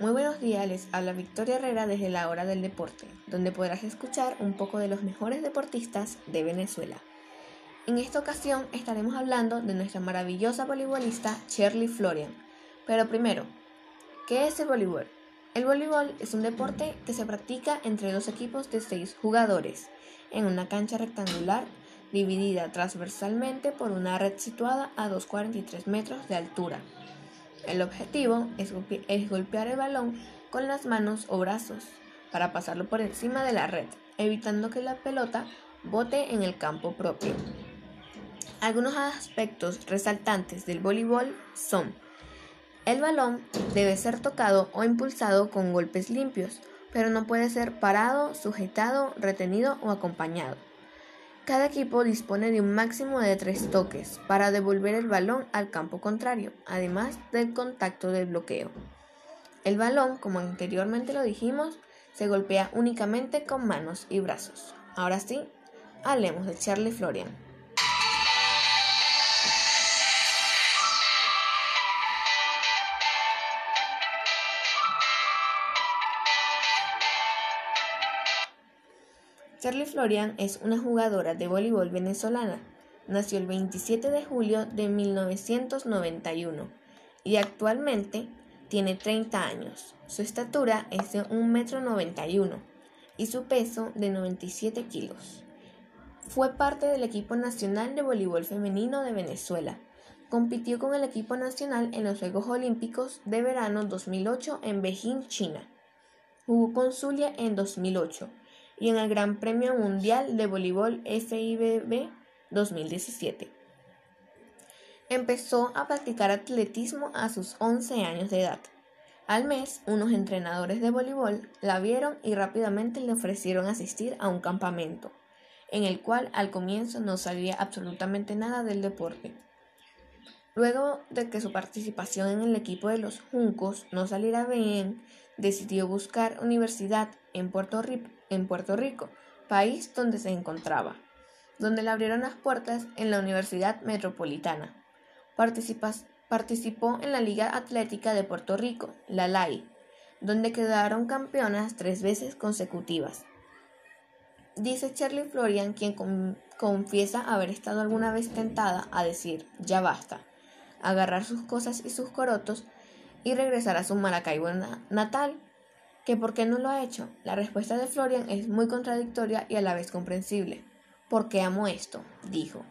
Muy buenos días, les habla Victoria Herrera desde la hora del deporte, donde podrás escuchar un poco de los mejores deportistas de Venezuela. En esta ocasión estaremos hablando de nuestra maravillosa voleibolista Shirley Florian. Pero primero, ¿qué es el voleibol? El voleibol es un deporte que se practica entre dos equipos de seis jugadores en una cancha rectangular dividida transversalmente por una red situada a 2,43 metros de altura. El objetivo es, golpear el balón con las manos o brazos para pasarlo por encima de la red, evitando que la pelota bote en el campo propio. Algunos aspectos resaltantes del voleibol son el balón debe ser tocado o impulsado con golpes limpios, pero no puede ser parado, sujetado, retenido o acompañado. Cada equipo dispone de un máximo de tres toques para devolver el balón al campo contrario, además del contacto del bloqueo. El balón, como anteriormente lo dijimos, se golpea únicamente con manos y brazos. Ahora sí, hablemos de Charlie Florian. Charlie Florian es una jugadora de voleibol venezolana. Nació el 27 de julio de 1991 y actualmente tiene 30 años. Su estatura es de 1,91 m y su peso de 97 kilos. Fue parte del equipo nacional de voleibol femenino de Venezuela. Compitió con el equipo nacional en los Juegos Olímpicos de Verano 2008 en Beijing, China. Jugó con Zulia en 2008 y en el Gran Premio Mundial de Voleibol FIBB 2017. Empezó a practicar atletismo a sus 11 años de edad. Al mes, unos entrenadores de voleibol la vieron y rápidamente le ofrecieron asistir a un campamento, en el cual al comienzo no sabía absolutamente nada del deporte. Luego de que su participación en el equipo de los Juncos no saliera bien, decidió buscar universidad en Puerto, Rico, país donde se encontraba, donde le abrieron las puertas en la Universidad Metropolitana. participó en la Liga Atlética de Puerto Rico, la LAI, donde quedaron campeonas tres veces consecutivas. Dice Charlie Florian, quien confiesa haber estado alguna vez tentada a decir, ya basta, agarrar sus cosas y sus corotos y regresar a su Maracaibo natal. ¿Que por qué no lo ha hecho? La respuesta de Florian es muy contradictoria y a la vez comprensible. Porque amo esto, dijo.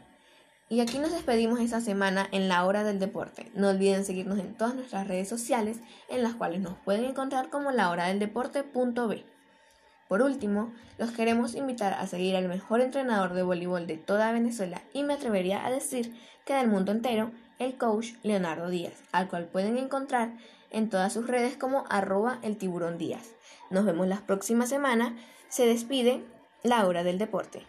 Y aquí nos despedimos esta semana en la hora del deporte. No olviden seguirnos en todas nuestras redes sociales, en las cuales nos pueden encontrar como la hora del deporte.b. Por último, los queremos invitar a seguir al mejor entrenador de voleibol de toda Venezuela y me atrevería a decir que del mundo entero, el coach Leonardo Díaz, al cual pueden encontrar en todas sus redes como arroba el tiburón Díaz. Nos vemos la próxima semana. Se despide la hora del deporte.